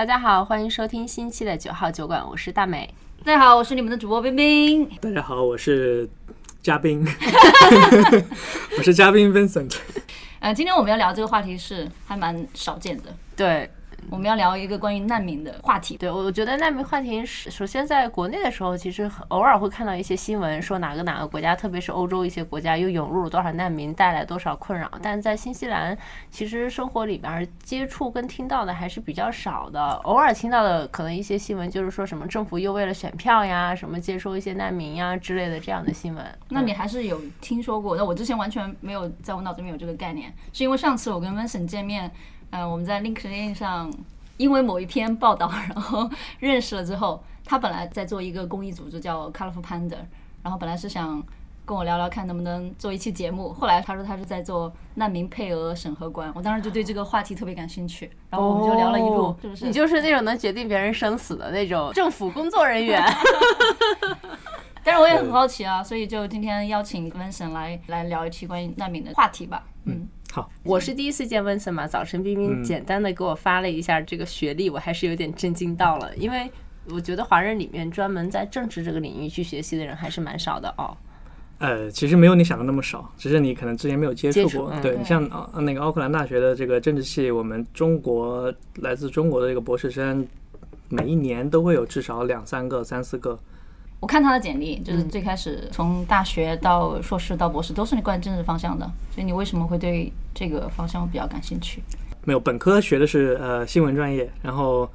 大家好，欢迎收听新期的九号酒馆，我是大美。大家好，我是你们的主播冰冰。大家好，我是嘉宾，我是嘉宾 Vincent。呃，今天我们要聊这个话题是还蛮少见的，对，我们要聊一个关于难民的话题。对，我觉得难民话题是首先在国内的时候，其实偶尔会看到一些新闻，说哪个哪个国家，特别是欧洲一些国家又涌入了多少难民，带来多少困扰。但是在新西兰，其实生活里边接触跟听到的还是比较少的，偶尔听到的可能一些新闻就是说什么政府又为了选票呀，什么接收一些难民呀之类的这样的新闻。那你还是有听说过？那我之前完全没有在我脑子里面有这个概念，是因为上次我跟 Vincent 见面，呃，我们在 LinkedIn 上因为某一篇报道，然后认识了之后，他本来在做一个公益组织叫 Colorful Panda，然后本来是想跟我聊聊看能不能做一期节目，后来他说他是在做难民配额审核官，我当时就对这个话题特别感兴趣，然后我们就聊了一路，哦是不是？你就是那种能决定别人生死的那种政府工作人员。但是我也很好奇啊，所以就今天邀请 Vincent 来来聊一期关于难民的话题吧。嗯，好，我是第一次见温森嘛，早晨冰冰简单的给我发了一下这个学历，我还是有点震惊到了，因为我觉得华人里面专门在政治这个领域去学习的人还是蛮少的哦。呃，其实没有你想的那么少，只是你可能之前没有接触过。触嗯对对你像啊那个奥克兰大学的这个政治系，我们中国来自中国的这个博士生，每一年都会有至少两三个、三四个。我看他的简历，就是最开始从大学到硕士到博士都是你关于政治方向的，所以你为什么会对这个方向比较感兴趣？没有，本科学的是呃新闻专业，然后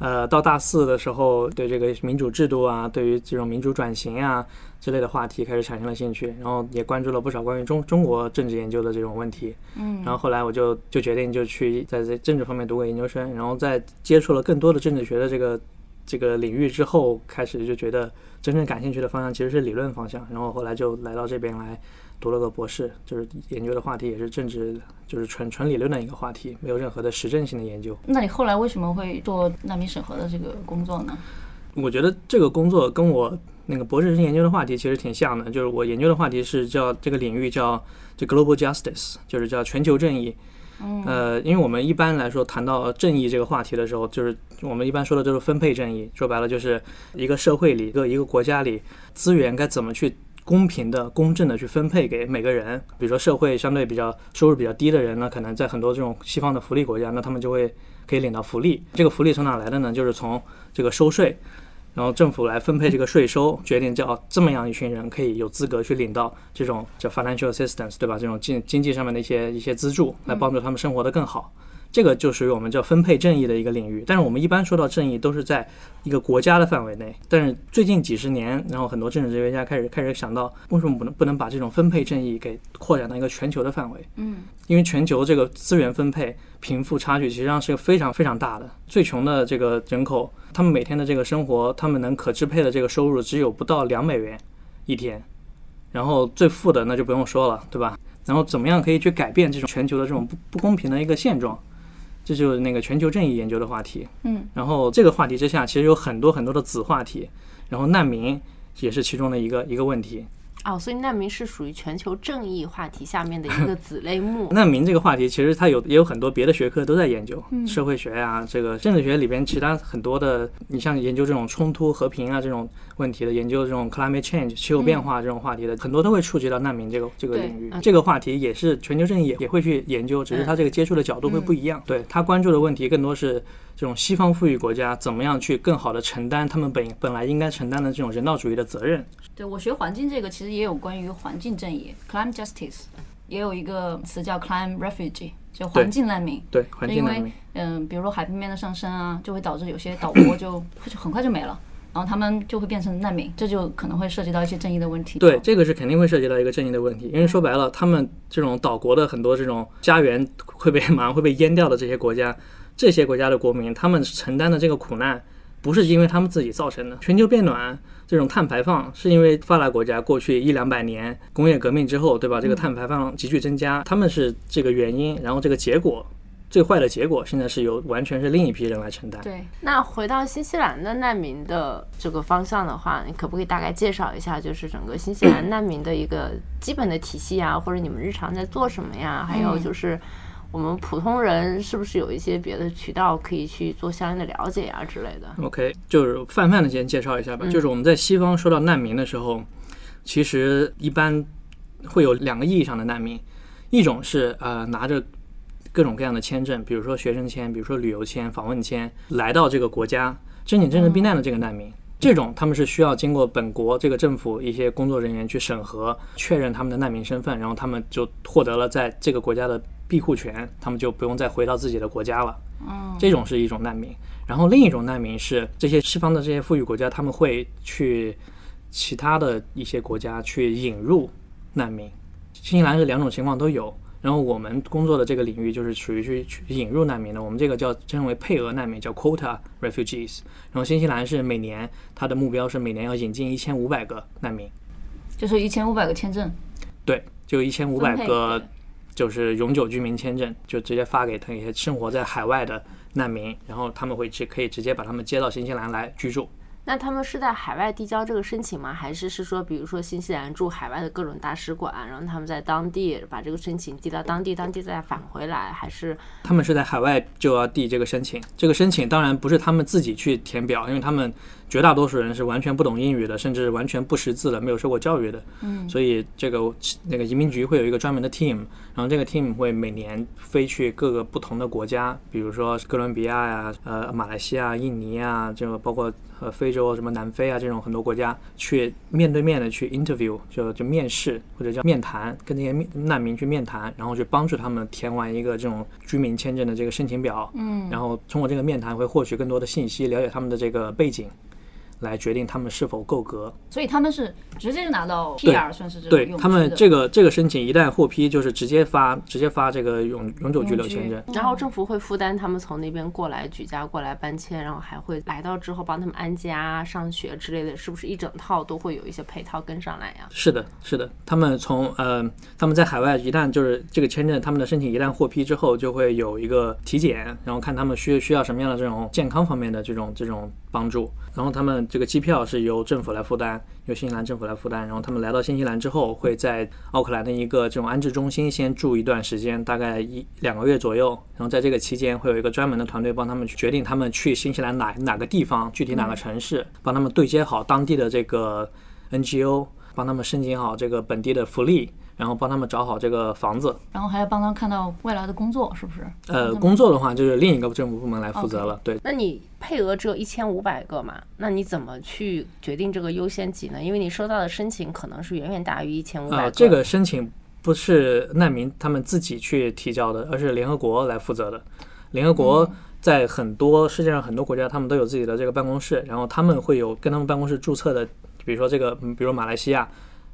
呃到大四的时候，对这个民主制度啊，对于这种民主转型啊之类的话题开始产生了兴趣，然后也关注了不少关于中中国政治研究的这种问题。嗯然后后来我就就决定就去在这政治方面读个研究生，然后在接触了更多的政治学的这个这个领域之后，开始就觉得真正感兴趣的方向其实是理论方向，然后后来就来到这边来读了个博士，就是研究的话题也是政治，就是纯纯理论的一个话题，没有任何的实证性的研究。那你后来为什么会做难民审核的这个工作呢？我觉得这个工作跟我那个博士生研究的话题其实挺像的，就是我研究的话题是叫这个领域叫这 global justice，就是叫全球正义。呃，因为我们一般来说谈到正义这个话题的时候，就是我们一般说的就是分配正义，说白了就是一个社会里、一个一个国家里资源该怎么去公平的、公正的去分配给每个人。比如说社会相对比较收入比较低的人呢，可能在很多这种西方的福利国家，那他们就会可以领到福利。这个福利从哪来的呢？就是从这个收税。然后政府来分配这个税收，决定叫这么样一群人可以有资格去领到这种叫 financial assistance，对吧？这种经经济上面的一些一些资助，来帮助他们生活得更好。这个就属于我们叫分配正义的一个领域。但是我们一般说到正义，都是在一个国家的范围内。但是最近几十年，然后很多政治哲学家开始开始想到，为什么不能不能把这种分配正义给扩展到一个全球的范围？嗯，因为全球这个资源分配、贫富差距，实际上是非常非常大的。最穷的这个人口，他们每天的这个生活，他们能可支配的这个收入只有不到两美元一天。然后最富的那就不用说了，对吧？然后怎么样可以去改变这种全球的这种不不公平的一个现状？这就是那个全球正义研究的话题。嗯，然后这个话题之下，其实有很多很多的子话题，然后难民也是其中的一个一个问题。哦，所以难民是属于全球正义话题下面的一个子类目。难民这个话题，其实它有也有很多别的学科都在研究，嗯社会学呀、这个政治学里边其他很多的，你像研究这种冲突、和平啊这种问题的，研究这种 climate change 气候变化这种话题的，很多都会触及到难民这个这个领域嗯。这个话题也是全球正义也也会去研究，只是它这个接触的角度会不一样。对他关注的问题更多是这种西方富裕国家怎么样去更好的承担他们本本来应该承担的这种人道主义的责任。对我学环境这个其实也有关于环境正义 （climate justice），也有一个词叫 climate refugee，就环境难民。对环境因为难民。嗯，比如说海平面的上升啊，就会导致有些岛国就 就很快就没了，然后他们就会变成难民，这就可能会涉及到一些正义的问题。对，这个是肯定会涉及到一个正义的问题，因为说白了，他们这种岛国的很多这种家园会被 马上会被淹掉的这些国家，这些国家的国民，他们承担的这个苦难，不是因为他们自己造成的。全球变暖这种碳排放，是因为发达国家过去一两百年工业革命之后，对吧？这个碳排放急剧增加，他们是这个原因，然后这个结果。最坏的结果现在是由完全是另一批人来承担。对，那回到新西兰的难民的这个方向的话，你可不可以大概介绍一下，就是整个新西兰难民的一个基本的体系啊，或者你们日常在做什么呀？还有就是我们普通人是不是有一些别的渠道可以去做相应的了解呀之类的？OK，就是泛泛的先介绍一下吧。就是我们在西方说到难民的时候，其实一般会有两个意义上的难民，一种是呃拿着各种各样的签证，比如说学生签，比如说旅游签、访问签，来到这个国家申请真正避难的这个难民。这种他们是需要经过本国这个政府一些工作人员去审核，确认他们的难民身份，然后他们就获得了在这个国家的庇护权，他们就不用再回到自己的国家了。这种是一种难民。然后另一种难民是这些西方的这些富裕国家，他们会去其他的一些国家去引入难民。新西兰是两种情况都有。然后我们工作的这个领域就是属于去去引入难民的，我们这个叫称为配额难民，叫 quota refugees。然后新西兰是每年它的目标是每年要引进一千五百个难民，就是一千五百个签证，对，就一千五百个对就是永久居民签证，就直接发给那些生活在海外的难民，然后他们会直可以直接把他们接到新西兰来居住。那他们是在海外递交这个申请吗？还是是说，比如说新西兰驻海外的各种大使馆，然后他们在当地把这个申请递到当地，当地再返回来，还是他们是在海外就要递这个申请，这个申请当然不是他们自己去填表，因为他们绝大多数人是完全不懂英语的，甚至完全不识字的，没有受过教育的。嗯，所以这个那个移民局会有一个专门的 team，然后这个 team 会每年飞去各个不同的国家，比如说哥伦比亚呀、呃马来西亚、印尼啊，这个包括呃非洲什么南非啊这种很多国家，去面对面的去 interview，就就面试或者叫面谈，跟那些难民去面谈，然后去帮助他们填完一个这种居民签证的这个申请表，嗯，然后通过这个面谈会获取更多的信息，了解他们的这个背景。来决定他们是否够格。所以他们是直接就拿到 PR，算是这种对他们这个这个申请一旦获批，就是直接发直接发这个永永久居留签证。然后政府会负担他们从那边过来举家过来搬迁，然后还会来到之后帮他们安家、上学之类的，是不是一整套都会有一些配套跟上来呀？是的，是的，他们从呃，他们在海外一旦就是这个签证，他们的申请一旦获批之后，就会有一个体检，然后看他们需需要什么样的这种健康方面的这种这种帮助，然后他们这个机票是由政府来负担，由新西兰政府来负担，然后他们来到新西兰之后，会在奥克兰的一个这种安置中心先住一段时间，大概一两个月左右，然后在这个期间会有一个专门的团队帮他们去决定他们去新西兰哪哪个地方，具体哪个城市，帮他们对接好当地的这个 NGO，帮他们申请好这个本地的福利，然后帮他们找好这个房子。然后还要帮他看到未来的工作，是不是？呃，工作的话就是另一个政府部门来负责了。对，那你配额只有一千五百个嘛？那你怎么去决定这个优先级呢？因为你收到的申请可能是远远大于一千五百呃，个。这个申请不是难民他们自己去提交的，而是联合国来负责的。联合国在很多世界上很多国家，他们都有自己的这个办公室，然后他们会有跟他们办公室注册的，比如说这个，嗯比如马来西亚。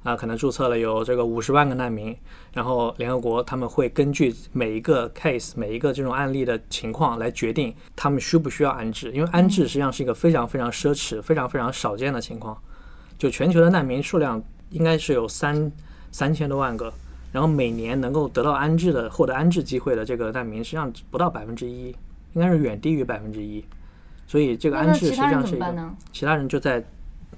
啊，可能注册了有这个五十万个难民，然后联合国他们会根据每一个 case、每一个这种案例的情况来决定他们需不需要安置，因为安置实际上是一个非常非常奢侈、非常非常少见的情况。就全球的难民数量应该是有三三千多万个，然后每年能够得到安置的、获得安置机会的这个难民，实际上不到百分之一，应该是远低于百分之一。所以这个安置实际上是一个？其他人就在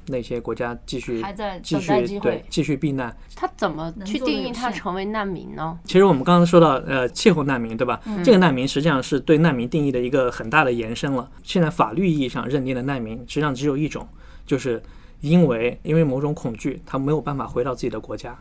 那些国家继续还在继等待机续对。继续避难。他怎么去定义他成为难民呢？其实我们刚刚说到，呃，气候难民，对吧？嗯这个难民实际上是对难民定义的一个很大的延伸了。现在法律意义上认定的难民，实际上只有一种，就是因为因为某种恐惧，他没有办法回到自己的国家。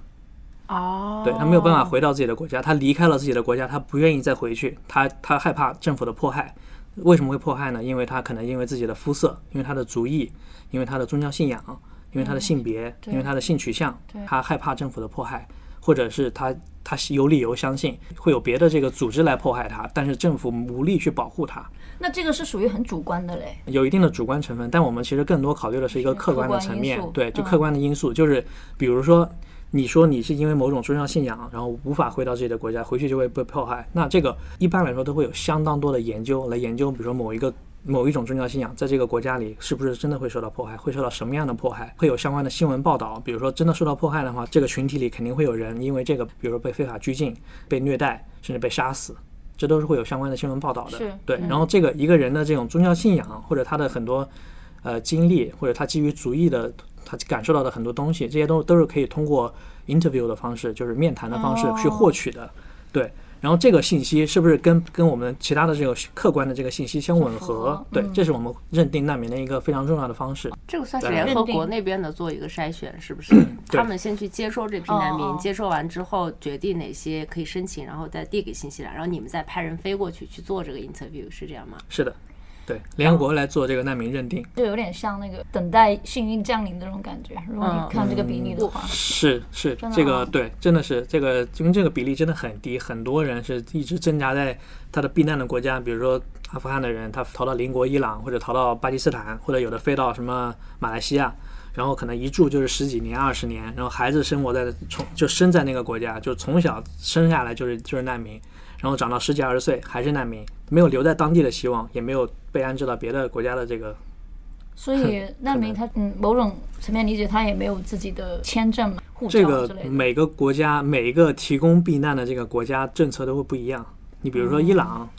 哦，对他没有办法回到自己的国家，他离开了自己的国家，他不愿意再回去，他他害怕政府的迫害。为什么会迫害呢？因为他可能因为自己的肤色，因为他的族裔，因为他的宗教信仰，因为他的性别，对因为他的性取向，他害怕政府的迫害，或者是他他是有理由相信会有别的这个组织来迫害他，但是政府无力去保护他，那这个是属于很主观的嘞。有一定的主观成分。但我们其实更多考虑的是一个客观的层面，对，就嗯客观的因素，就是比如说。你说你是因为某种宗教信仰，然后无法回到自己的国家，回去就会被迫害。那这个一般来说都会有相当多的研究来研究，比如说某一个某一种宗教信仰在这个国家里是不是真的会受到迫害，会受到什么样的迫害，会有相关的新闻报道。比如说真的受到迫害的话，这个群体里肯定会有人因为这个，比如说被非法拘禁、被虐待，甚至被杀死，这都是会有相关的新闻报道的是。对，嗯然后这个一个人的这种宗教信仰或者他的很多呃经历，或者他基于族裔的他感受到的很多东西，这些都都是可以通过 interview 的方式，就是面谈的方式哦去获取的。对，然后这个信息是不是跟跟我们其他的这个客观的这个信息相吻合合？对嗯，这是我们认定难民的一个非常重要的方式。这个算是联合国那边的做一个筛选，是不是？他们先去接收这批难民，接收完之后决定哪些可以申请，然后再递给新西兰，然后你们再派人飞过去去做这个 interview，是这样吗？是的，对，联合国来做这个难民认定。就有点像那个等待幸运降临的那种感觉。如果嗯你看这个比例的话，是是这个哦对，真的是这个，因为这个比例真的很低，很多人是一直挣扎在他的避难的国家，比如说阿富汗的人，他逃到邻国伊朗，或者逃到巴基斯坦，或者有的飞到什么马来西亚，然后可能一住就是十几年、二十年，然后孩子生活在从就生在那个国家，就从小生下来就是就是难民，然后长到十几二十岁还是难民，没有留在当地的希望，也没有被安置到别的国家的这个所以难民他嗯某种层面理解他也没有自己的签证、护这个。每个国家每一个提供避难的这个国家政策都会不一样。你比如说伊朗，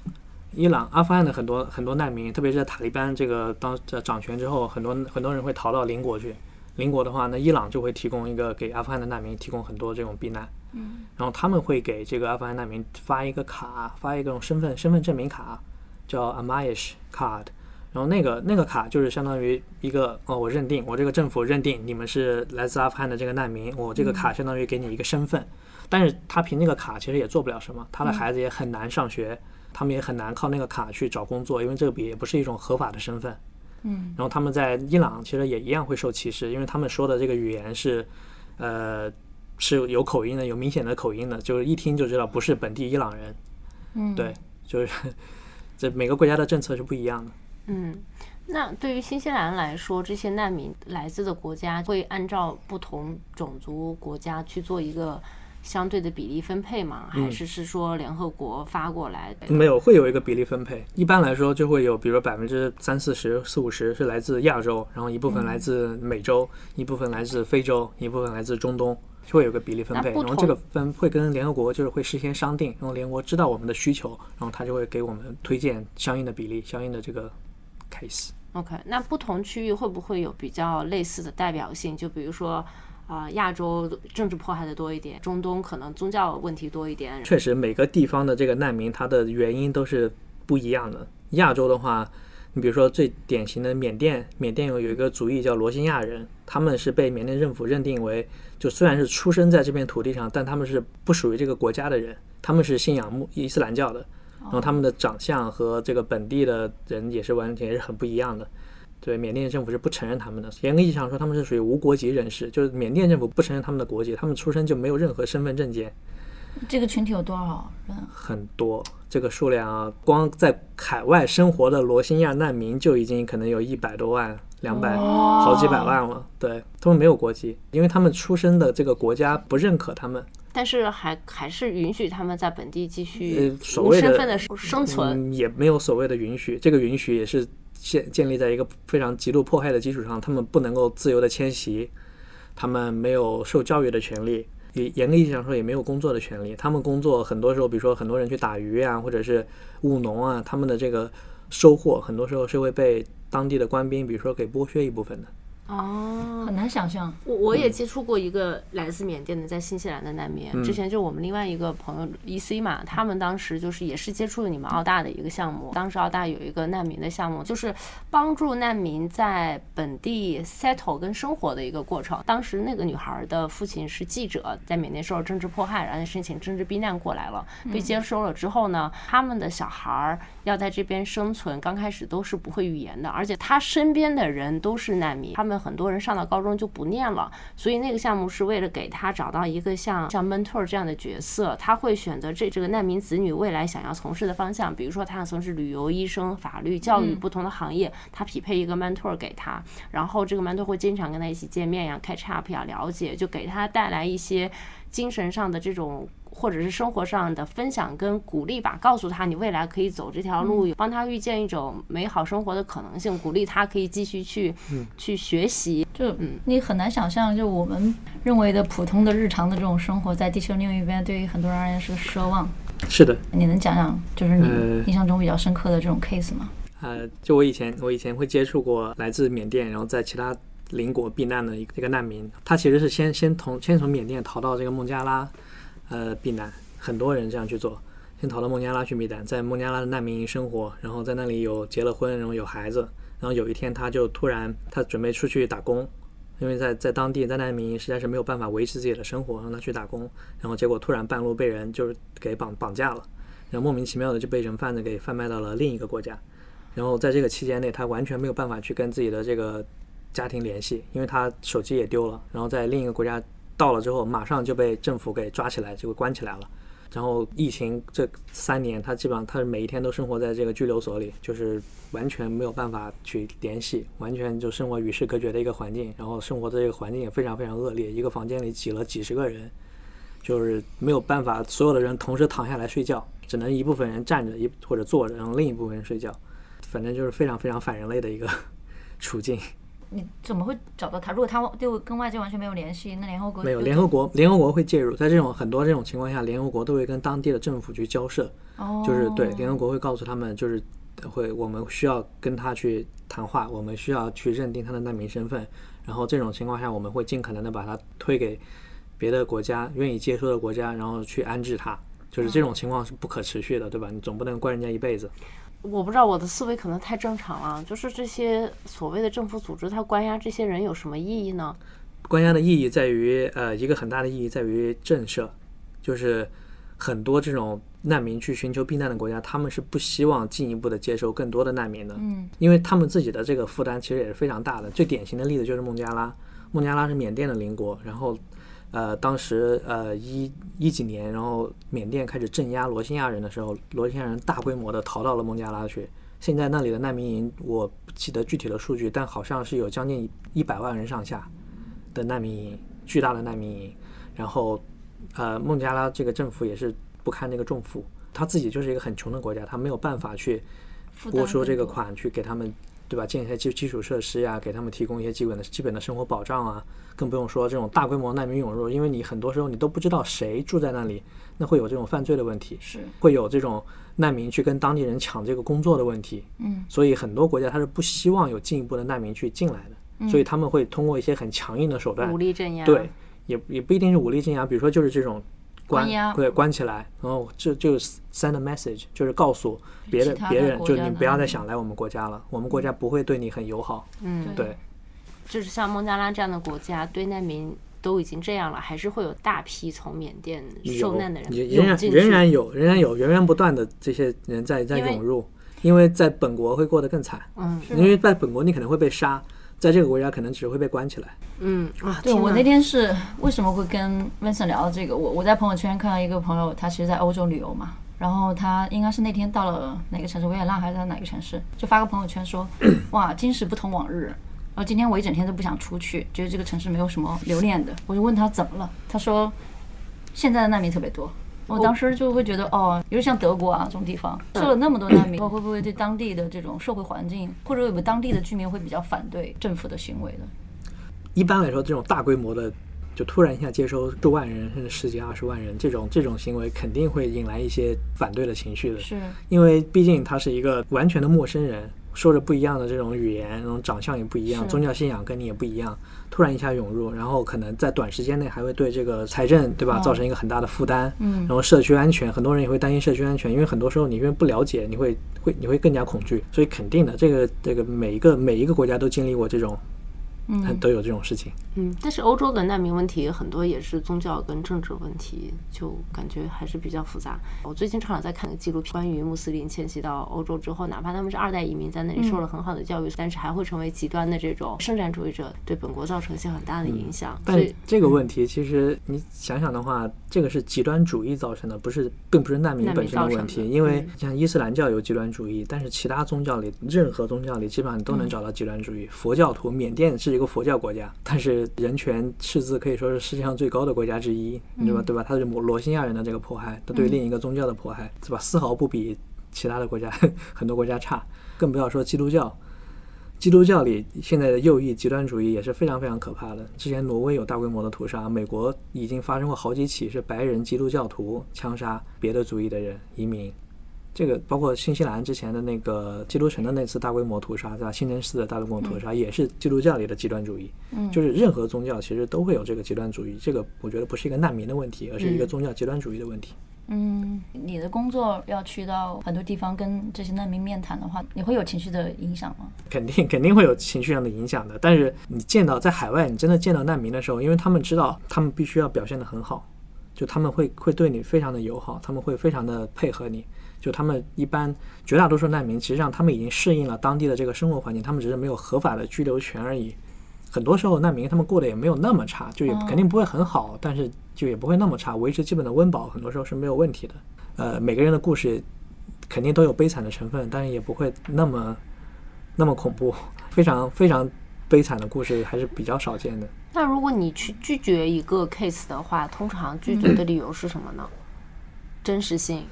伊朗、阿富汗的很多很多难民，特别是在塔利班这个当这掌权之后，很多很多人会逃到邻国去。邻国的话，那伊朗就会提供一个给阿富汗的难民提供很多这种避难。嗯，然后他们会给这个阿富汗难民发一个卡，发一个这种身份身份证明卡，叫 Amayish Card。然后那个那个卡就是相当于一个哦，我认定我这个政府认定你们是来自阿富汗的这个难民，我这个卡相当于给你一个身份。但是他凭那个卡其实也做不了什么，他的孩子也很难上学，他们也很难靠那个卡去找工作，因为这个也不是一种合法的身份。嗯，然后他们在伊朗其实也一样会受歧视，因为他们说的这个语言是，呃，是有口音的，有明显的口音的，就是一听就知道不是本地伊朗人。嗯，对，就是这每个国家的政策是不一样的。嗯，那对于新西兰来说，这些难民来自的国家会按照不同种族国家去做一个相对的比例分配吗？还是是说联合国发过来的？没有，会有一个比例分配。一般来说，就会有，比如说百分之三四十、四五十是来自亚洲，然后一部分来自美洲，一部分来自非洲，一部分来自中东，就会有个比例分配。然后这个分会跟联合国就是会事先商定，然后联合国知道我们的需求，然后他就会给我们推荐相应的比例、相应的这个 case。OK，那不同区域会不会有比较类似的代表性？就比如说，啊、亚洲政治迫害的多一点，中东可能宗教问题多一点。确实，每个地方的这个难民，它的原因都是不一样的。亚洲的话，你比如说最典型的缅甸，缅甸有有一个族裔叫罗兴亚人，他们是被缅甸政府认定为，就虽然是出生在这片土地上，但他们是不属于这个国家的人，他们是信仰穆伊斯兰教的，然后他们的长相和这个本地的人也是完全是很不一样的。对，缅甸政府是不承认他们的。严格意义上说，他们是属于无国籍人士，就是缅甸政府不承认他们的国籍，他们出生就没有任何身份证件。这个群体有多少人？很多，这个数量啊，光在海外生活的罗兴亚难民就已经可能有一百多万、两百、好几百万了。对他们没有国籍，因为他们出生的这个国家不认可他们。但是还还是允许他们在本地继续呃所谓的无身份的生存。嗯，也没有所谓的允许，这个允许也是建建立在一个非常极度迫害的基础上，他们不能够自由的迁徙，他们没有受教育的权利，也严格意义上说也没有工作的权利。他们工作很多时候，比如说很多人去打鱼啊，或者是务农啊，他们的这个收获很多时候是会被当地的官兵，比如说给剥削一部分的。哦，很难想象。我我也接触过一个来自缅甸的在新西兰的难民，之前就我们另外一个朋友 E C 嘛，他们当时就是也是接触了你们澳大的一个项目，当时澳大有一个难民的项目，就是帮助难民在本地 settle 跟生活的一个过程。当时那个女孩的父亲是记者，在缅甸受到政治迫害，然后申请政治避难过来了，被接收了之后呢，他们的小孩儿要在这边生存，刚开始都是不会语言的，而且他身边的人都是难民，他们很多人上到高中就不念了，所以那个项目是为了给他找到一个像像 mentor 这样的角色，他会选择这这个难民子女未来想要从事的方向，比如说他想从事旅游、医生、法律、教育不同的行业，他匹配一个 mentor 给他，然后这个 mentor 会经常跟他一起见面呀、catch up 呀、了解，就给他带来一些精神上的这种。或者是生活上的分享跟鼓励吧，告诉他你未来可以走这条路，帮他遇见一种美好生活的可能性，鼓励他可以继续去、去学习。就你很难想象，就我们认为的普通的日常的这种生活，在地球另一边，对于很多人而言是个奢望。是的，你能讲讲，就是你呃印象中比较深刻的这种 case 吗？呃，就我以前我以前会接触过来自缅甸，然后在其他邻国避难的一个一个难民，他其实是先先从先从缅甸逃到这个孟加拉，呃，避难，很多人这样去做，先逃到孟加拉去避难，在孟加拉的难民营生活，然后在那里有结了婚，然后有孩子，然后有一天他就突然他准备出去打工，因为在在当地在难民营实在是没有办法维持自己的生活，让他去打工，然后结果突然半路被人就是给绑绑架了，然后莫名其妙的就被人贩子给贩卖到了另一个国家，然后在这个期间内他完全没有办法去跟自己的这个家庭联系，因为他手机也丢了，然后在另一个国家到了之后，马上就被政府给抓起来，就关起来了。然后疫情这三年，他基本上他每一天都生活在这个拘留所里，就是完全没有办法去联系，完全就生活与世隔绝的一个环境。然后生活的这个环境也非常非常恶劣，一个房间里挤了几十个人，就是没有办法所有的人同时躺下来睡觉，只能一部分人站着一或者坐着，然后另一部分人睡觉，反正就是非常非常反人类的一个 处境。你怎么会找到他？如果他就跟外界完全没有联系，那联合国没有，联合国联合国会介入，在这种很多这种情况下，联合国都会跟当地的政府去交涉，哦，就是对联合国会告诉他们，就是会我们需要跟他去谈话，我们需要去认定他的难民身份，然后这种情况下，我们会尽可能的把他推给别的国家愿意接收的国家，然后去安置他。就是这种情况是不可持续的，对吧？你总不能关人家一辈子。我不知道我的思维可能太正常了，就是这些所谓的政府组织，它关押这些人有什么意义呢？关押的意义在于，呃，一个很大的意义在于震慑，就是很多这种难民去寻求避难的国家，他们是不希望进一步的接收更多的难民的，嗯，因为他们自己的这个负担其实也是非常大的。最典型的例子就是孟加拉，孟加拉是缅甸的邻国，然后，呃，当时呃一一几年，然后缅甸开始镇压罗兴亚人的时候，罗兴亚人大规模的逃到了孟加拉去。现在那里的难民营，我不记得具体的数据，但好像是有将近一百万人上下的难民营，巨大的难民营。然后，呃，孟加拉这个政府也是不堪那个重负，他自己就是一个很穷的国家，他没有办法去拨出这个款去给他们，对吧？建一些基基础设施呀，给他们提供一些基本的基本的生活保障啊，更不用说这种大规模难民涌入，因为你很多时候你都不知道谁住在那里，那会有这种犯罪的问题，是，会有这种难民去跟当地人抢这个工作的问题，嗯，所以很多国家他是不希望有进一步的难民去进来的，所以他们会通过一些很强硬的手段武，力镇压？对，也也不一定是武力镇压，比如说就是这种关对关起来，然后就就 send a message，就是告诉别的别人，就你不要再想来我们国家了，我们国家不会对你很友好。嗯，对，就是像孟加拉这样的国家，对难民都已经这样了，还是会有大批从缅甸受难的人也仍然涌进去。仍然有仍然有源源不断的这些人在在涌入，因为在本国会过得更惨，嗯。因为在本国你可能会被杀，在这个国家可能只会被关起来。嗯啊，对我那天是为什么会跟 Vincent 聊到这个？我我在朋友圈看到一个朋友，他其实在欧洲旅游嘛，然后他应该是那天到了哪个城市，维也纳还是在哪个城市，就发个朋友圈说，哇，今时不同往日。然后今天我一整天都不想出去，觉得这个城市没有什么留恋的。我就问他怎么了，他说现在的难民特别多。我当时就会觉得，哦，比如像德国啊这种地方，收了那么多难民，会不会对当地的这种社会环境，或者有没有当地的居民会比较反对政府的行为呢？一般来说，这种大规模的，就突然一下接收数万人甚至十几二十万人，这种这种行为肯定会引来一些反对的情绪的。是，因为毕竟他是一个完全的陌生人，说着不一样的这种语言，然后长相也不一样，宗教信仰跟你也不一样，突然一下涌入，然后可能在短时间内还会对这个财政，对吧，哦造成一个很大的负担。嗯然后社区安全，很多人也会担心社区安全，因为很多时候你因为不了解，你会会你会更加恐惧，所以肯定的，这个这个每一个每一个国家都经历过这种，嗯，都有这种事情。嗯，但是欧洲的难民问题很多也是宗教跟政治问题，就感觉还是比较复杂。我最近常常在看个纪录片，关于穆斯林迁徙到欧洲之后，哪怕他们是二代移民，在那里受了很好的教育，但是还会成为极端的这种圣战主义者，对本国造成一些很大的影响。所但以，这个问题其实你想想的话，这个是极端主义造成的，不是，并不是难民本身的问题。因为嗯像伊斯兰教有极端主义，但是其他宗教里，任何宗教里基本上你都能找到极端主义。佛教徒，缅甸是一个佛教国家，但是人权赤字可以说是世界上最高的国家之一，对吧？对吧？它是罗罗兴亚人的这个迫害，它对另一个宗教的迫害，是吧？丝毫不比其他的国家 很多国家差，更不要说基督教。基督教里现在的右翼极端主义也是非常非常可怕的。之前挪威有大规模的屠杀，美国已经发生过好几起是白人基督教徒枪杀别的族裔的人移民。这个包括新西兰之前的那个基督城的那次大规模屠杀，对吧？清真寺的大规模屠杀也是基督教里的极端主义。嗯就是任何宗教其实都会有这个极端主义。这个我觉得不是一个难民的问题，而是一个宗教极端主义的问题。嗯，你的工作要去到很多地方跟这些难民面谈的话，你会有情绪的影响吗？肯定肯定会有情绪上的影响的。但是你见到在海外，你真的见到难民的时候，因为他们知道他们必须要表现得很好，就他们会会对你非常的友好，他们会非常的配合你。就他们一般绝大多数难民，实际上他们已经适应了当地的这个生活环境，他们只是没有合法的居留权而已。很多时候难民他们过得也没有那么差，就也哦肯定不会很好，但是就也不会那么差，维持基本的温饱，很多时候是没有问题的。呃，每个人的故事肯定都有悲惨的成分，但是也不会那么那么恐怖，非常非常悲惨的故事还是比较少见的。那如果你去拒绝一个 case 的话，通常拒绝的理由是什么呢？真实性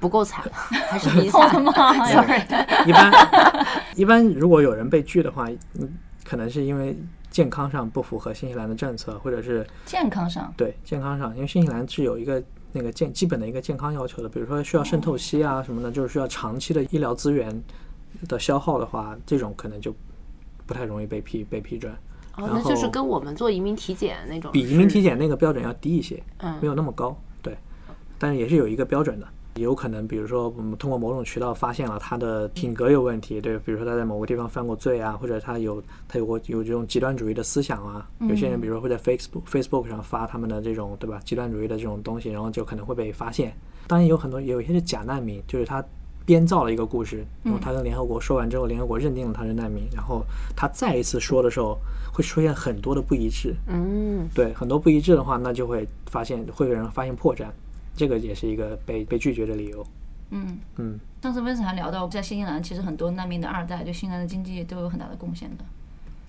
不够惨，还是比 我的惨吗！？Sorry，一般一般如果有人被拒的话，嗯，可能是因为健康上不符合新西兰的政策，或者是健康上，对健康上，因为新西兰是有一个那个健基本的一个健康要求的，比如说需要渗透析啊什么的，就是需要长期的医疗资源的消耗的话，这种可能就不太容易被批被批准，哦，然那就是跟我们做移民体检那种比移民体检那个标准要低一些，嗯没有那么高，对，但是也是有一个标准的。有可能，比如说我们通过某种渠道发现了他的品格有问题，对，比如说他在某个地方犯过罪啊，或者他有他有过有这种极端主义的思想啊。有些人比如说会在 Facebook Facebook 上发他们的这种对吧极端主义的这种东西，然后就可能会被发现。当然有很多有一些是假难民，就是他编造了一个故事，然后他跟联合国说完之后，联合国认定了他是难民，然后他再一次说的时候会出现很多的不一致，嗯，对，很多不一致的话，那就会发现会有人发现破绽，这个也是一个被被拒绝的理由。嗯。嗯，上次温森还聊到，在新西兰其实很多难民的二代对新西兰的经济都有很大的贡献的。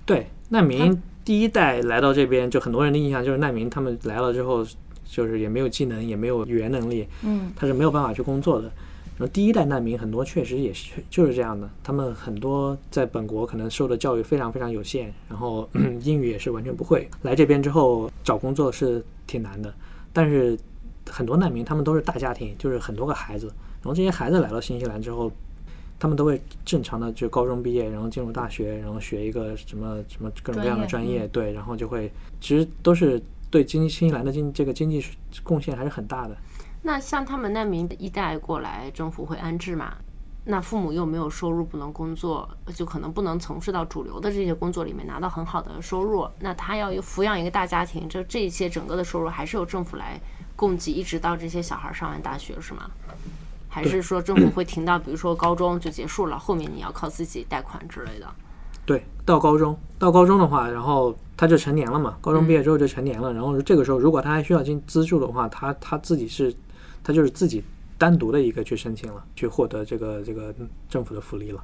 对，难民第一代来到这边，就很多人的印象就是难民他们来了之后，就是也没有技能，也没有语言能力，嗯，他是没有办法去工作的。然后第一代难民很多确实也是就是这样的，他们很多在本国可能受的教育非常非常有限，然后 英语也是完全不会。来这边之后找工作是挺难的，但是很多难民他们都是大家庭，就是很多个孩子，然后这些孩子来到新西兰之后，他们都会正常的就高中毕业，然后进入大学，然后学一个什么什么各种各样的专业，专业对，然后就会其实都是对经新西兰的经这个经济贡献还是很大的。那像他们难民一代过来，政府会安置嘛？那父母又没有收入，不能工作，就可能不能从事到主流的这些工作里面拿到很好的收入。那他要有抚养一个大家庭，这这些整个的收入还是由政府来供给，一直到这些小孩上完大学，是吗？还是说政府会停到，比如说高中就结束了，后面你要靠自己贷款之类的？对，到高中，到高中的话，然后他就成年了嘛。高中毕业之后就成年了，然后这个时候如果他还需要进资助的话，他他自己是，他就是自己单独的一个去申请了，去获得这个这个政府的福利了。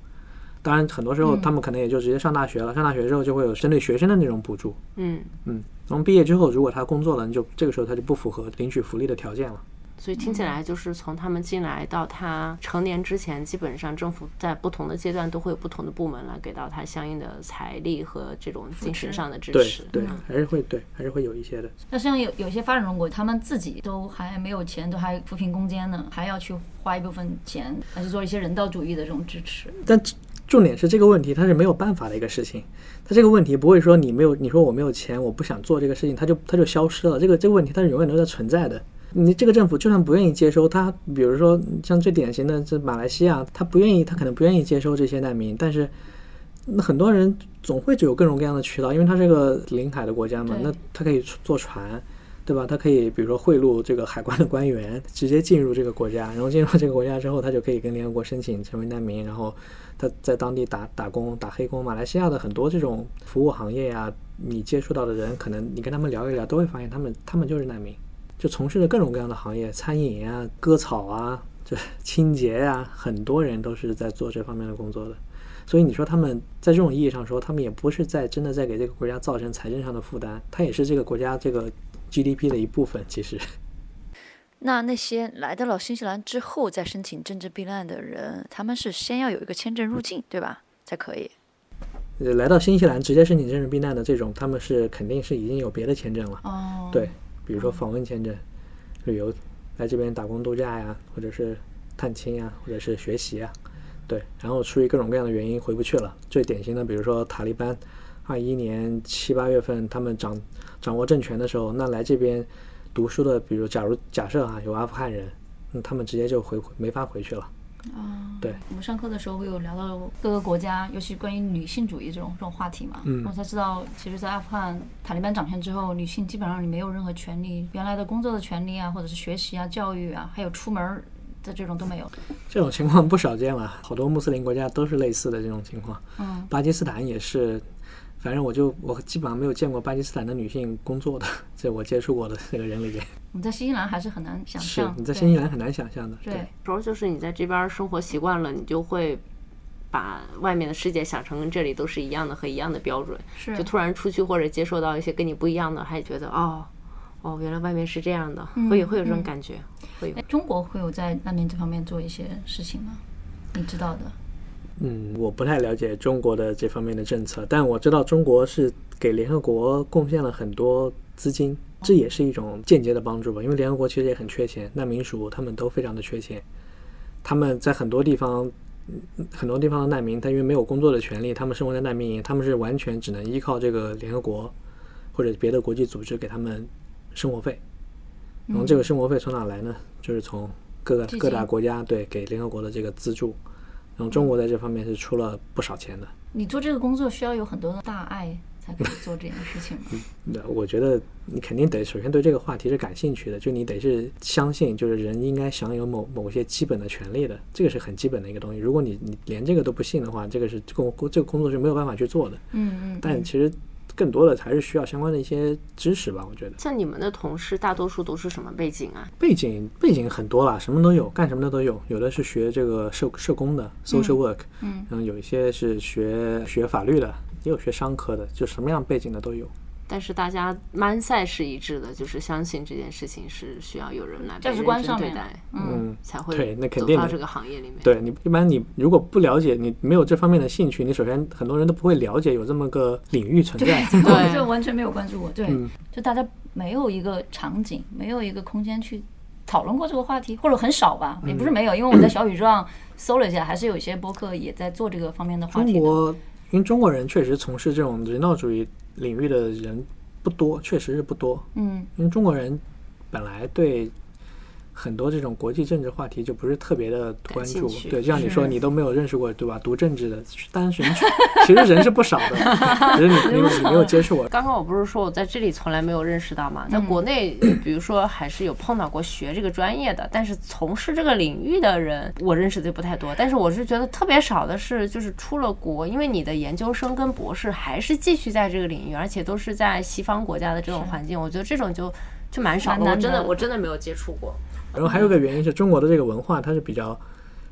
当然，很多时候他们可能也就直接上大学了，上大学之后就会有针对学生的那种补助。嗯，嗯，然后毕业之后，如果他工作了，你就这个时候他就不符合领取福利的条件了。所以听起来就是从他们进来到他成年之前，基本上政府在不同的阶段都会有不同的部门来给到他相应的财力和这种精神上的支持。对对，还是会对，还是会有一些的。那像有有些发展中国，他们自己都还没有钱，都还扶贫攻坚呢，还要去花一部分钱还是做一些人道主义的这种支持。但重点是这个问题，它是没有办法的一个事情。它这个问题不会说你没有，你说我没有钱，我不想做这个事情，它就它就消失了。这个这个问题它是永远都在存在的。你这个政府就算不愿意接收他，比如说像最典型的这马来西亚，他不愿意，他可能不愿意接收这些难民，但是那很多人总会有各种各样的渠道，因为它是个临海的国家嘛，那他可以坐船，对吧？他可以比如说贿赂这个海关的官员，直接进入这个国家，然后进入这个国家之后，他就可以跟联合国申请成为难民，然后他在当地打打工、打黑工。马来西亚的很多这种服务行业呀、你接触到的人，可能你跟他们聊一聊，都会发现他们他们就是难民，就从事着各种各样的行业，餐饮啊、割草啊、这清洁呀、很多人都是在做这方面的工作的。所以你说他们在这种意义上说，他们也不是在真的在给这个国家造成财政上的负担，他也是这个国家这个 GDP 的一部分。其实，那那些来到了新西兰之后再申请政治避难的人，他们是先要有一个签证入境，对吧？才可以。呃，来到新西兰直接申请政治避难的这种，他们是肯定是已经有别的签证了。哦，对，比如说访问签证、旅游来这边打工度假呀，或者是探亲呀，或者是学习呀，对，然后出于各种各样的原因回不去了。最典型的，比如说塔利班，二一年七八月份他们掌掌握政权的时候，那来这边读书的，比如假如假设啊有阿富汗人，那他们直接就回没法回去了。对我们上课的时候会有聊到各个国家，尤其关于女性主义这种这种话题嘛。嗯我才知道，其实，在阿富汗塔利班掌权之后，女性基本上你没有任何权利，原来的工作的权利啊，或者是学习啊、教育啊，还有出门的这种都没有。这种情况不少见了，好多穆斯林国家都是类似的这种情况。嗯，巴基斯坦也是，反正我就我基本上没有见过巴基斯坦的女性工作的，在我接触过的这个人里边，我们在新西兰还是很难想是象。你在新西兰很难想象的。对，有时候就是你在这边生活习惯了，你就会把外面的世界想成跟这里都是一样的和一样的标准，是就突然出去或者接受到一些跟你不一样的，还觉得哦哦，原来外面是这样的，会有会有这种感觉，会有哎。中国会有在难民这方面做一些事情吗？你知道的？嗯，我不太了解中国的这方面的政策，但我知道中国是给联合国贡献了很多资金，这也是一种间接的帮助吧。因为联合国其实也很缺钱，难民署他们都非常的缺钱，他们在很多地方，很多地方的难民，他因为没有工作的权利，他们生活在难民营，他们是完全只能依靠这个联合国或者别的国际组织给他们生活费。然后这个生活费从哪来呢？就是从各个各大国家对给联合国的这个资助。然后中国在这方面是出了不少钱的。你做这个工作需要有很多的大爱才可以做这件事情吗？那我觉得你肯定得首先对这个话题是感兴趣的，就你得是相信，就是人应该享有某某些基本的权利的，这个是很基本的一个东西。如果你你连这个都不信的话，这个是工这个工作是没有办法去做的。嗯嗯。但其实更多的还是需要相关的一些知识吧，我觉得。像你们的同事，大多数都是什么背景啊？背景背景很多啦，什么都有，干什么的都有。有的是学这个社社工的 social work，嗯，然后有一些是学学法律的，也有学商科的，就什么样背景的都有。但是大家 mindset 是一致的，就是相信这件事情是需要有人来被价值观上面对待，嗯，才会对那肯定走到这个行业里面。对你一般你如果不了解，你没有这方面的兴趣，你首先很多人都不会了解有这么个领域存在。对就完全没有关注过。对，嗯就大家没有一个场景，没有一个空间去讨论过这个话题，或者很少吧，也不嗯是没有，因为我在小宇宙上搜了一下，还是有一一些播客也在做这个方面的话题的。中国，因为中国人确实从事这种人道主义领域的人不多，确实是不多。嗯因为中国人本来对很多这种国际政治话题就不是特别的关注对，就像你说，你都没有认识过，对吧？读政治的，当然人其实人是不少的，只是你你没有接触过。刚刚我不是说我在这里从来没有认识到嘛，在国内，比如说还是有碰到过学这个专业的，但是从事这个领域的人，我认识的就不太多。但是我是觉得特别少的是，就是出了国，因为你的研究生跟博士还是继续在这个领域，而且都是在西方国家的这种环境，我觉得这种就就蛮少的。我真的的我真的没有接触过。然后还有一个原因是中国的这个文化它是比较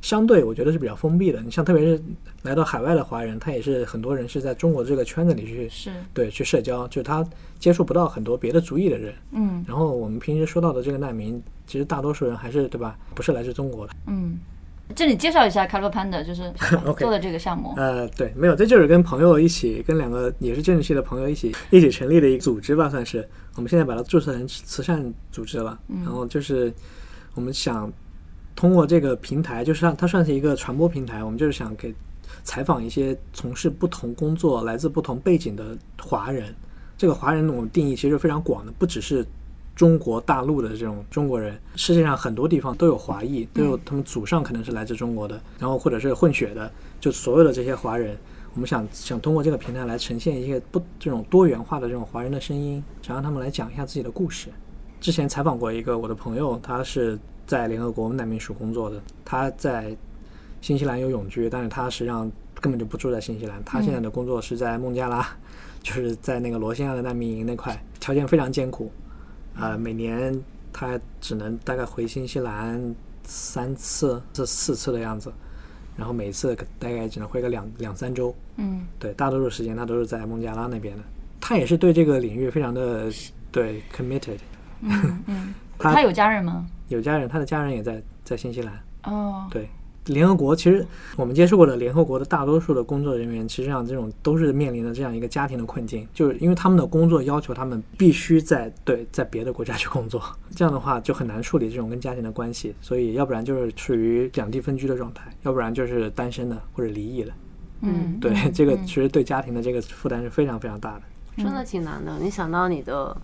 相对，我觉得是比较封闭的。你像特别是来到海外的华人，他也是很多人是在中国这个圈子里去是，对去社交，就是他接触不到很多别的族裔的人。嗯然后我们平时说到的这个难民，其实大多数人还是对吧？不是来自中国的。嗯。这里介绍一下 Color Panda，就是 做的这个项目。呃，对，没有，这就是跟朋友一起，跟两个也是政治系的朋友一起 一起成立的一个组织吧，算是。我们现在把它注册成慈善组织了，然后就是我们想通过这个平台，就是让它算是一个传播平台，我们就是想给采访一些从事不同工作、来自不同背景的华人。这个华人我们定义其实非常广的，不只是中国大陆的这种中国人，世界上很多地方都有华裔，都有他们祖上可能是来自中国的，然后或者是混血的，就所有的这些华人，我们想想通过这个平台来呈现一些不这种多元化的这种华人的声音，想让他们来讲一下自己的故事。之前采访过一个我的朋友，他是在联合国难民署工作的，他在新西兰有永居，但是他实际上根本就不住在新西兰，他现在的工作是在孟加拉，就是在那个罗兴亚的难民营那块，条件非常艰苦，呃，每年他只能大概回新西兰三次、这四次的样子，然后每次大概只能回个两两三周，嗯。对，大多数时间他都是在孟加拉那边的。他也是对这个领域非常的对 committed，嗯嗯。他他有家人吗？有家人，他的家人也在在新西兰。哦，对，联合国其实我们接触过的联合国的大多数的工作人员，其实际上这种都是面临着这样一个家庭的困境，就是因为他们的工作要求他们必须在对 在别的国家去工作，这样的话就很难处理这种跟家庭的关系，所以要不然就是处于两地分居的状态，要不然就是单身的或者离异的。嗯，对，嗯这个嗯其实对家庭的这个负担是非常非常大的。真的挺难的。你想到你的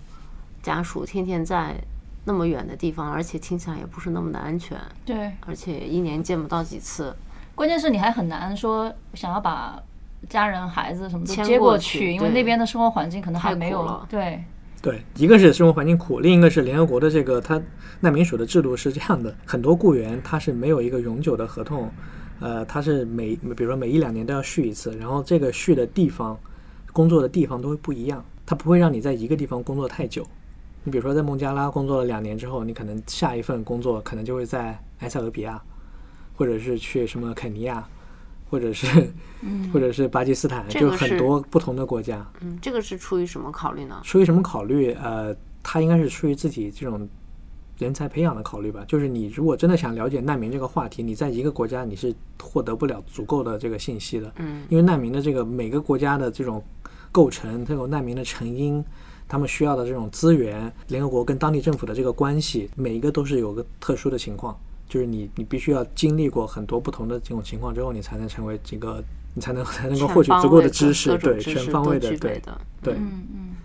家属天天在那么远的地方，而且听起来也不是那么的安全，对，而且一年见不到几次。关键是你还很难说想要把家人、孩子什么都迁接过过去因为那边的生活环境可能还没有了对，对，一个是生活环境苦，另一个是联合国的这个它难民署的制度是这样的，很多雇员他是没有一个永久的合同，呃，他是每比如说每一两年都要续一次，然后这个续的地方、工作的地方都会不一样，他不会让你在一个地方工作太久。你比如说在孟加拉工作了两年之后，你可能下一份工作可能就会在埃塞俄比亚，或者是去什么肯尼亚，或者是、或者是巴基斯坦，就很多不同的国家。嗯，这个是出于什么考虑呢？出于什么考虑？呃，他应该是出于自己这种人才培养的考虑吧。就是你如果真的想了解难民这个话题，你在一个国家你是获得不了足够的这个信息的，嗯，因为难民的这个每个国家的这种构成，它有难民的成因。他们需要的这种资源，联合国跟当地政府的这个关系，每一个都是有个特殊的情况，就是你你必须要经历过很多不同的这种情况之后，你才能成为这个，你才能才能够获取足够的知识，对，全方位的，对，的。对，嗯。嗯。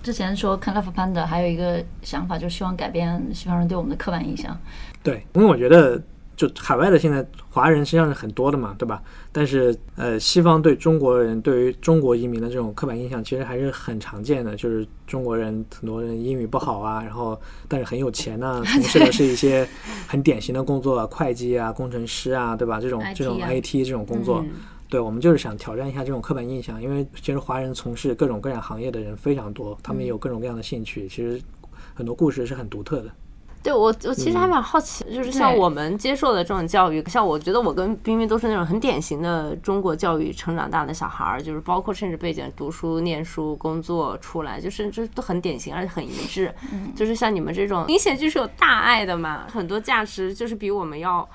之前说看 Love Panda 还有一个想法，就是希望改变西方人对我们的刻板印象。对，因为我觉得就海外的现在华人实际上是很多的嘛，对吧？但是呃，西方对中国人对于中国移民的这种刻板印象其实还是很常见的，就是中国人很多人英语不好啊，然后但是很有钱呐、从事的是一些很典型的工作，会计啊、工程师啊，对吧？这种这种啊 IT 这种工作，嗯对我们就是想挑战一下这种刻板印象，因为其实华人从事各种各样行业的人非常多，他们也有各种各样的兴趣，其实很多故事是很独特的。对我，我其实还蛮好奇，就是像我们接受的这种教育，像我觉得我跟冰冰都是那种很典型的中国教育成长大的小孩儿，就是包括甚至背景、读书、念书、工作出来，就是这都很典型，而且很一致。就是像你们这种明显就是有大爱的嘛，很多价值就是比我们要。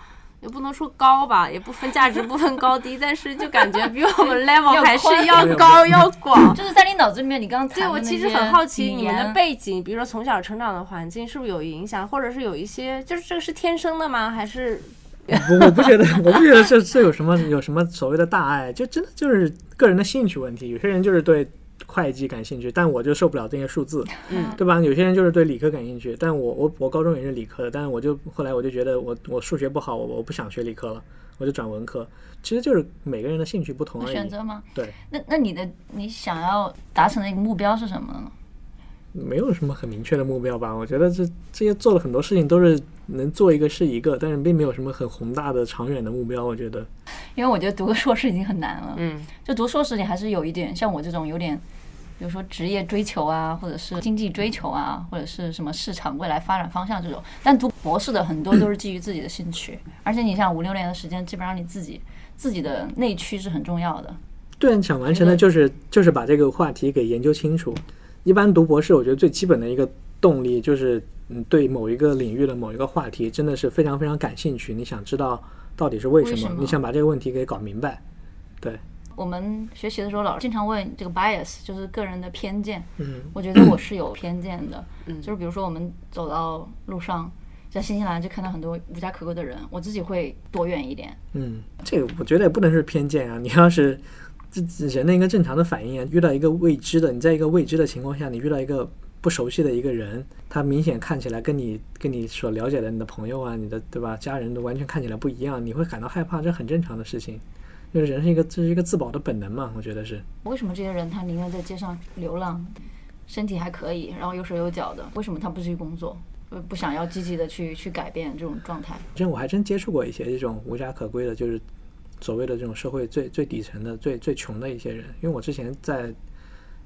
也不能说高吧，也不分价值不分高低，但是就感觉比我们 level 还是要高 要广。就是在你脑子里面，你刚刚对，我其实很好奇你们的背景，比如说从小成长的环境是不是有影响，或者是有一些，就是这个是天生的吗？还是我，我不觉得，我不觉得这这有什么有什么所谓的大爱，就真的就是个人的兴趣问题。有些人就是对会计感兴趣，但我就受不了这些数字，嗯，对吧？有些人就是对理科感兴趣，但我我我高中也是理科的，但是我就后来我就觉得我我数学不好，我我不想学理科了，我就转文科。其实就是每个人的兴趣不同而已，选择吗？对，那那你的你想要达成的一个目标是什么呢？没有什么很明确的目标吧。我觉得这这些做了很多事情都是能做一个是一个，但是并没有什么很宏大的长远的目标。我觉得，因为我觉得读个硕士已经很难了。嗯，就读硕士，你还是有一点像我这种有点，比如说职业追求啊，或者是经济追求啊，或者是什么市场未来发展方向这种。但读博士的很多都是基于自己的兴趣，而且你像五六年的时间，基本上你自己自己的内驱是很重要的。对，想完成的就是就是把这个话题给研究清楚。一般读博士，我觉得最基本的一个动力就是，嗯，对某一个领域的某一个话题真的是非常非常感兴趣，你想知道到底是为什么，什么你想把这个问题给搞明白。对，我们学习的时候，老师经常问这个 bias，就是个人的偏见。嗯，我觉得我是有偏见的，嗯就是比如说我们走到路上，在新西兰就看到很多无家可归的人，我自己会躲远一点。嗯，这个我觉得也不能是偏见啊。你要是这这人的一个正常的反应啊，遇到一个未知的，你在一个未知的情况下，你遇到一个不熟悉的一个人，他明显看起来跟你跟你所了解的你的朋友啊，你的对吧，家人都完全看起来不一样，你会感到害怕，这很正常的事情。就是人是一个这是一个自保的本能嘛，我觉得是。为什么这些人他宁愿在街上流浪，身体还可以，然后有手有脚的，为什么他不去工作？不不想要积极的去去改变这种状态。之前我还真接触过一些这种无家可归的，就是所谓的这种社会最最底层的、最最穷的一些人。因为我之前在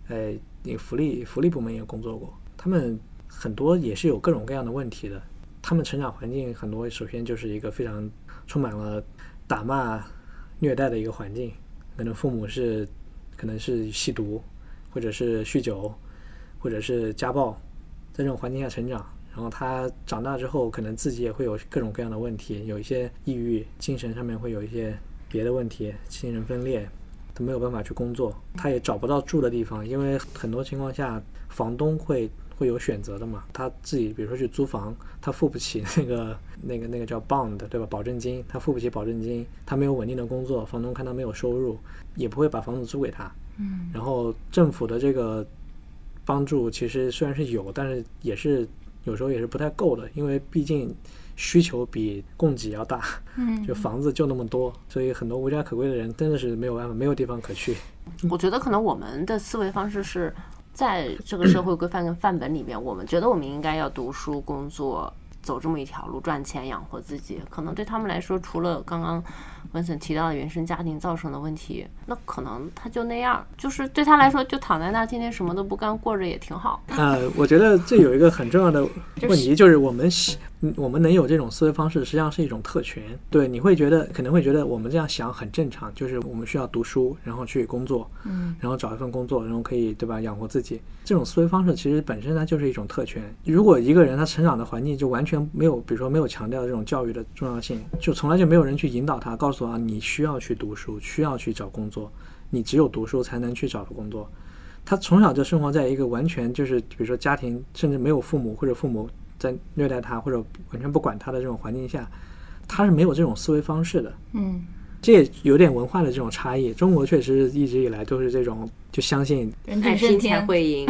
呃那个福利福利部门也工作过，他们很多也是有各种各样的问题的。他们成长环境很多，首先就是一个非常充满了打骂、虐待的一个环境，可能父母是可能是吸毒，或者是酗酒，或者是家暴，在这种环境下成长。然后他长大之后，可能自己也会有各种各样的问题，有一些抑郁，精神上面会有一些别的问题，精神分裂，他没有办法去工作，他也找不到住的地方，因为很多情况下房东会会有选择的嘛，他自己比如说去租房，他付不起那个那个那个叫 bond 对吧，保证金，他付不起保证金，他没有稳定的工作，房东看他没有收入，也不会把房子租给他，嗯，然后政府的这个帮助其实虽然是有，但是也是有时候也是不太够的，因为毕竟需求比供给要大，嗯就房子就那么多，所以很多无家可归的人真的是没有办法，没有地方可去。我觉得可能我们的思维方式是在这个社会规范跟范本里面，我们觉得我们应该要读书、工作，走这么一条路，赚钱养活自己。可能对他们来说，除了刚刚文森提到的原生家庭造成的问题，那可能他就那样，就是对他来说，就躺在那儿，天天什么都不干，过着也挺好。呃，我觉得这有一个很重要的问题，就是我们我们能有这种思维方式，实际上是一种特权。对，你会觉得可能会觉得我们这样想很正常，就是我们需要读书，然后去工作，嗯，然后找一份工作，然后可以对吧养活自己。这种思维方式其实本身它就是一种特权。如果一个人他成长的环境就完全没有，比如说没有强调这种教育的重要性，就从来就没有人去引导他，告诉他你需要去读书，需要去找工作，你只有读书才能去找到工作。他从小就生活在一个完全就是，比如说家庭甚至没有父母或者父母在虐待他或者完全不管他的这种环境下，他是没有这种思维方式的。嗯，这也有点文化的这种差异。中国确实一直以来都是这种，就相信人爱拼才定胜天，会赢，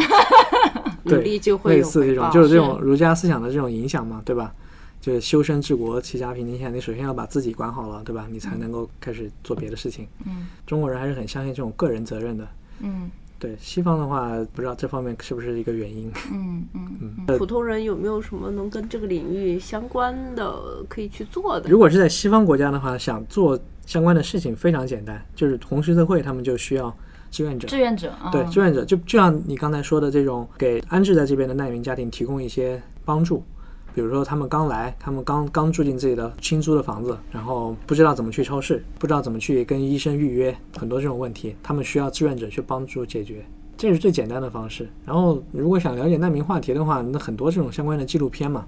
努对力就会有类似这种，就是这种儒家思想的这种影响嘛，对吧？就是修身治国、齐家平天下，你首先要把自己管好了，对吧？你才能够开始做别的事情。嗯中国人还是很相信这种个人责任的。嗯对西方的话，不知道这方面是不是一个原因。嗯嗯嗯普通人有没有什么能跟这个领域相关的可以去做的？如果是在西方国家的话，想做相关的事情非常简单，就是红十字会他们就需要志愿者。志愿者，啊对，志愿者就就像你刚才说的这种，给安置在这边的难民家庭提供一些帮助，比如说他们刚来，他们刚刚住进自己的新租的房子，然后不知道怎么去超市，不知道怎么去跟医生预约，很多这种问题，他们需要志愿者去帮助解决。这是最简单的方式。然后，如果想了解难民话题的话，那很多这种相关的纪录片嘛，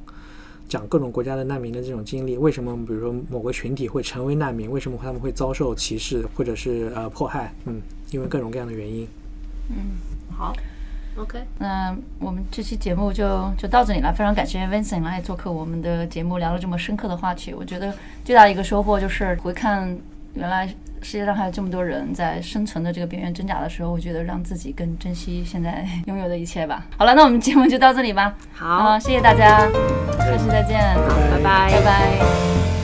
讲各种国家的难民的这种经历，为什么比如说某个群体会成为难民，为什么他们会遭受歧视或者是呃迫害，嗯，因为各种各样的原因。嗯好，OK，那我们这期节目就就到这里了，非常感谢 Vincent 来做客我们的节目，聊了这么深刻的话题。我觉得最大的一个收获就是回看原来世界上还有这么多人在生存的这个边缘挣扎的时候，我觉得让自己更珍惜现在 拥有的一切吧。好了，那我们节目就到这里吧。好，谢谢大家，下期再见，拜拜拜拜